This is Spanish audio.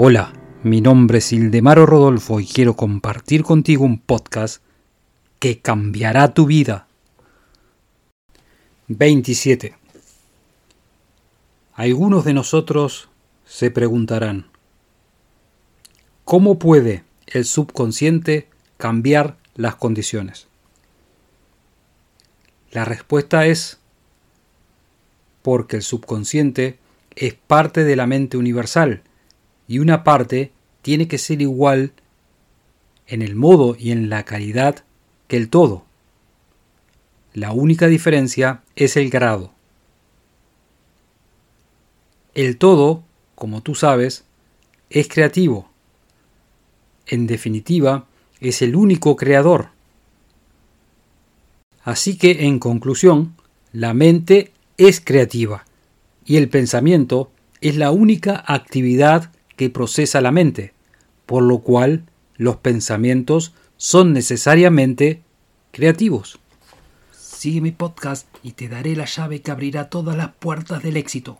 Hola, mi nombre es Ildemaro Rodolfo y quiero compartir contigo un podcast que cambiará tu vida. 27. Algunos de nosotros se preguntarán, ¿cómo puede el subconsciente cambiar las condiciones? La respuesta es porque el subconsciente es parte de la mente universal y una parte tiene que ser igual en el modo y en la calidad que el todo. La única diferencia es el grado. El todo, como tú sabes, es creativo. En definitiva, es el único creador. Así que, en conclusión, la mente es creativa y el pensamiento es la única actividad que procesa la mente, por lo cual los pensamientos son necesariamente creativos. Sigue mi podcast y te daré la llave que abrirá todas las puertas del éxito.